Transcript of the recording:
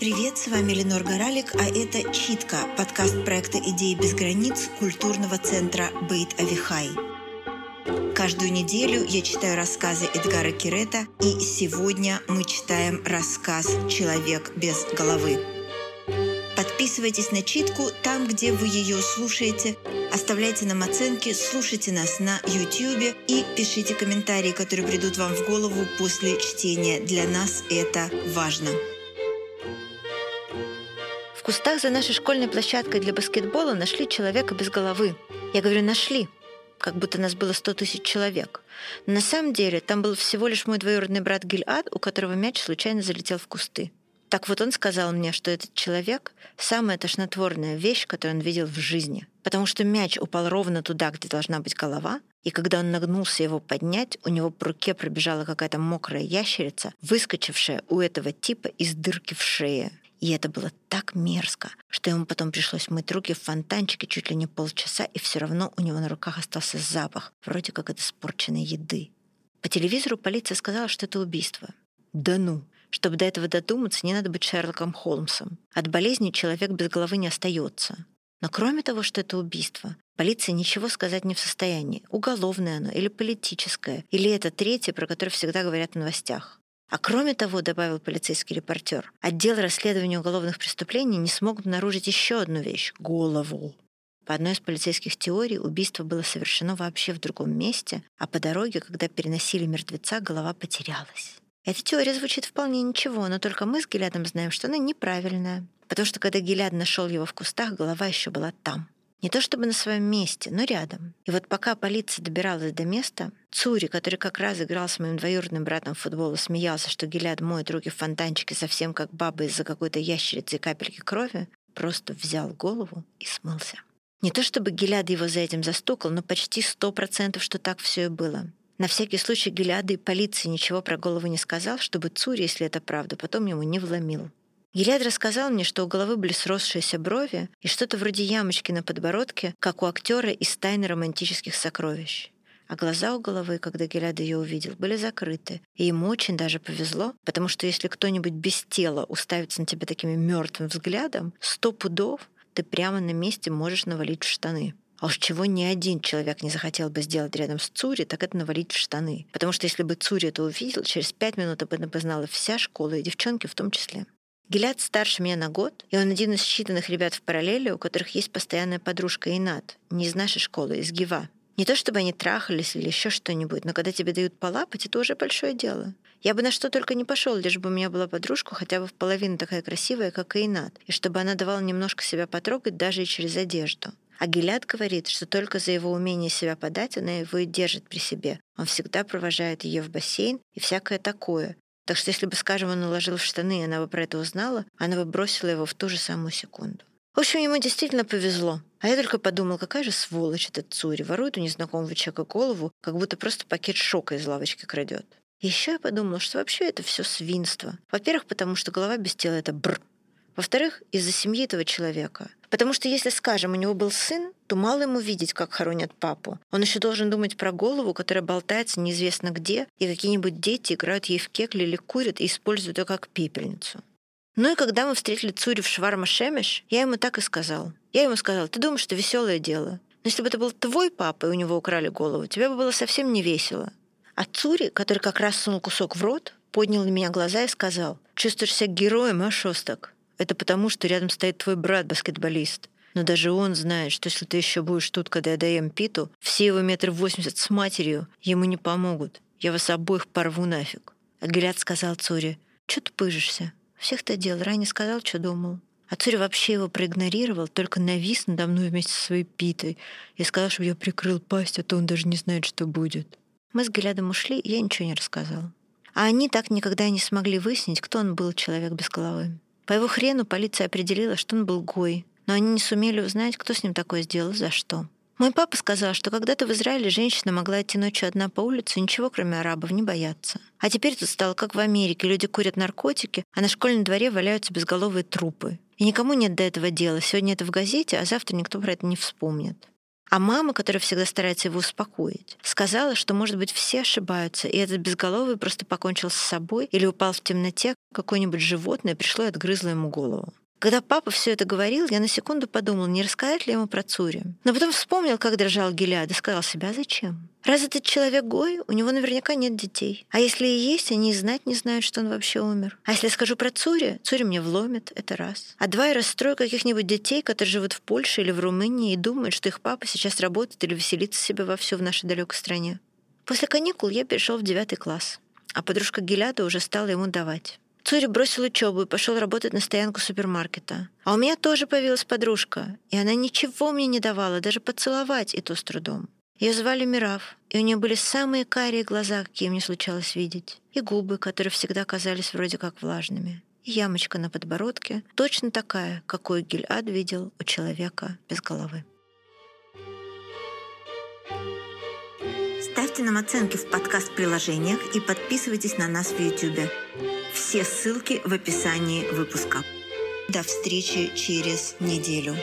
Привет, с вами Ленор Горалик, а это «Читка» – подкаст проекта «Идеи без границ» культурного центра «Бейт Авихай». Каждую неделю я читаю рассказы Эдгара Кирета, и сегодня мы читаем рассказ «Человек без головы». Подписывайтесь на читку там, где вы ее слушаете, оставляйте нам оценки, слушайте нас на YouTube и пишите комментарии, которые придут вам в голову после чтения. Для нас это важно. В кустах за нашей школьной площадкой для баскетбола нашли человека без головы. Я говорю «нашли», как будто нас было 100 тысяч человек. Но на самом деле там был всего лишь мой двоюродный брат Гильад, у которого мяч случайно залетел в кусты. Так вот он сказал мне, что этот человек — самая тошнотворная вещь, которую он видел в жизни. Потому что мяч упал ровно туда, где должна быть голова, и когда он нагнулся его поднять, у него по руке пробежала какая-то мокрая ящерица, выскочившая у этого типа из дырки в шее. И это было так мерзко, что ему потом пришлось мыть руки в фонтанчике чуть ли не полчаса, и все равно у него на руках остался запах, вроде как от испорченной еды. По телевизору полиция сказала, что это убийство. Да ну! Чтобы до этого додуматься, не надо быть Шерлоком Холмсом. От болезни человек без головы не остается. Но кроме того, что это убийство, полиция ничего сказать не в состоянии, уголовное оно или политическое, или это третье, про которое всегда говорят в новостях. А кроме того, добавил полицейский репортер, отдел расследования уголовных преступлений не смог обнаружить еще одну вещь — голову. По одной из полицейских теорий, убийство было совершено вообще в другом месте, а по дороге, когда переносили мертвеца, голова потерялась. Эта теория звучит вполне ничего, но только мы с Гелядом знаем, что она неправильная. Потому что когда Геляд нашел его в кустах, голова еще была там. Не то чтобы на своем месте, но рядом. И вот пока полиция добиралась до места, Цури, который как раз играл с моим двоюродным братом в футбол и смеялся, что Геляд моет руки в фонтанчике совсем как баба из-за какой-то ящерицы и капельки крови, просто взял голову и смылся. Не то чтобы Геляд его за этим застукал, но почти сто процентов, что так все и было. На всякий случай Гелиады и полиции ничего про голову не сказал, чтобы Цури, если это правда, потом ему не вломил. Гелиад рассказал мне, что у головы были сросшиеся брови и что-то вроде ямочки на подбородке, как у актера из «Тайны романтических сокровищ». А глаза у головы, когда Гелиад ее увидел, были закрыты. И ему очень даже повезло, потому что если кто-нибудь без тела уставится на тебя таким мертвым взглядом, сто пудов ты прямо на месте можешь навалить в штаны. А уж чего ни один человек не захотел бы сделать рядом с Цури, так это навалить в штаны. Потому что если бы Цури это увидел, через пять минут об этом познала вся школа, и девчонки в том числе. Гелят старше меня на год, и он один из считанных ребят в параллели, у которых есть постоянная подружка Инат, не из нашей школы, из ГИВа. Не то чтобы они трахались или еще что-нибудь, но когда тебе дают полапать, это уже большое дело. Я бы на что только не пошел, лишь бы у меня была подружка хотя бы в половину такая красивая, как и Инат, и чтобы она давала немножко себя потрогать даже и через одежду. А Гелят говорит, что только за его умение себя подать она его и держит при себе. Он всегда провожает ее в бассейн и всякое такое. Так что если бы, скажем, он наложил в штаны, и она бы про это узнала, она бы бросила его в ту же самую секунду. В общем, ему действительно повезло. А я только подумал, какая же сволочь этот Цури, ворует у незнакомого человека голову, как будто просто пакет шока из лавочки крадет. Еще я подумала, что вообще это все свинство. Во-первых, потому что голова без тела — это бр. Во-вторых, из-за семьи этого человека. Потому что если, скажем, у него был сын, то мало ему видеть, как хоронят папу. Он еще должен думать про голову, которая болтается неизвестно где, и какие-нибудь дети играют ей в кекли или курят и используют ее как пепельницу. Ну и когда мы встретили Цури в Шварма Шемеш, я ему так и сказал. Я ему сказал, ты думаешь, что веселое дело. Но если бы это был твой папа, и у него украли голову, тебе бы было совсем не весело. А Цури, который как раз сунул кусок в рот, поднял на меня глаза и сказал, чувствуешь себя героем, а, Шостак? Это потому, что рядом стоит твой брат-баскетболист. Но даже он знает, что если ты еще будешь тут, когда я даем Питу, все его метр восемьдесят с матерью ему не помогут. Я вас обоих порву нафиг. А Гелят сказал Цуре, что ты пыжишься? Всех-то дел, ранее сказал, что думал. А Цури вообще его проигнорировал, только навис надо мной вместе со своей Питой и сказал, чтобы я прикрыл пасть, а то он даже не знает, что будет. Мы с Гелядом ушли, я ничего не рассказал. А они так никогда и не смогли выяснить, кто он был, человек без головы. По его хрену полиция определила, что он был гой, но они не сумели узнать, кто с ним такое сделал, за что. Мой папа сказал, что когда-то в Израиле женщина могла идти ночью одна по улице ничего, кроме арабов, не бояться. А теперь тут стало как в Америке. Люди курят наркотики, а на школьном дворе валяются безголовые трупы. И никому нет до этого дела. Сегодня это в газете, а завтра никто про это не вспомнит. А мама, которая всегда старается его успокоить, сказала, что, может быть, все ошибаются, и этот безголовый просто покончил с собой или упал в темноте, какое-нибудь животное пришло и отгрызло ему голову. Когда папа все это говорил, я на секунду подумал, не рассказать ли ему про Цури. Но потом вспомнил, как дрожал Гелиад, и сказал себя, зачем? Раз этот человек Гой, у него наверняка нет детей. А если и есть, они и знать не знают, что он вообще умер. А если я скажу про Цури, Цури мне вломит, это раз. А два, я расстрою каких-нибудь детей, которые живут в Польше или в Румынии и думают, что их папа сейчас работает или веселится себе во все в нашей далекой стране. После каникул я перешел в девятый класс, а подружка Геляда уже стала ему давать. Цури бросил учебу и пошел работать на стоянку супермаркета. А у меня тоже появилась подружка, и она ничего мне не давала, даже поцеловать, и то с трудом. Ее звали Мирав, и у нее были самые карие глаза, какие мне случалось видеть, и губы, которые всегда казались вроде как влажными, и ямочка на подбородке, точно такая, какой Гильад видел у человека без головы. Ставьте нам оценки в подкаст-приложениях и подписывайтесь на нас в YouTube. Все ссылки в описании выпуска. До встречи через неделю.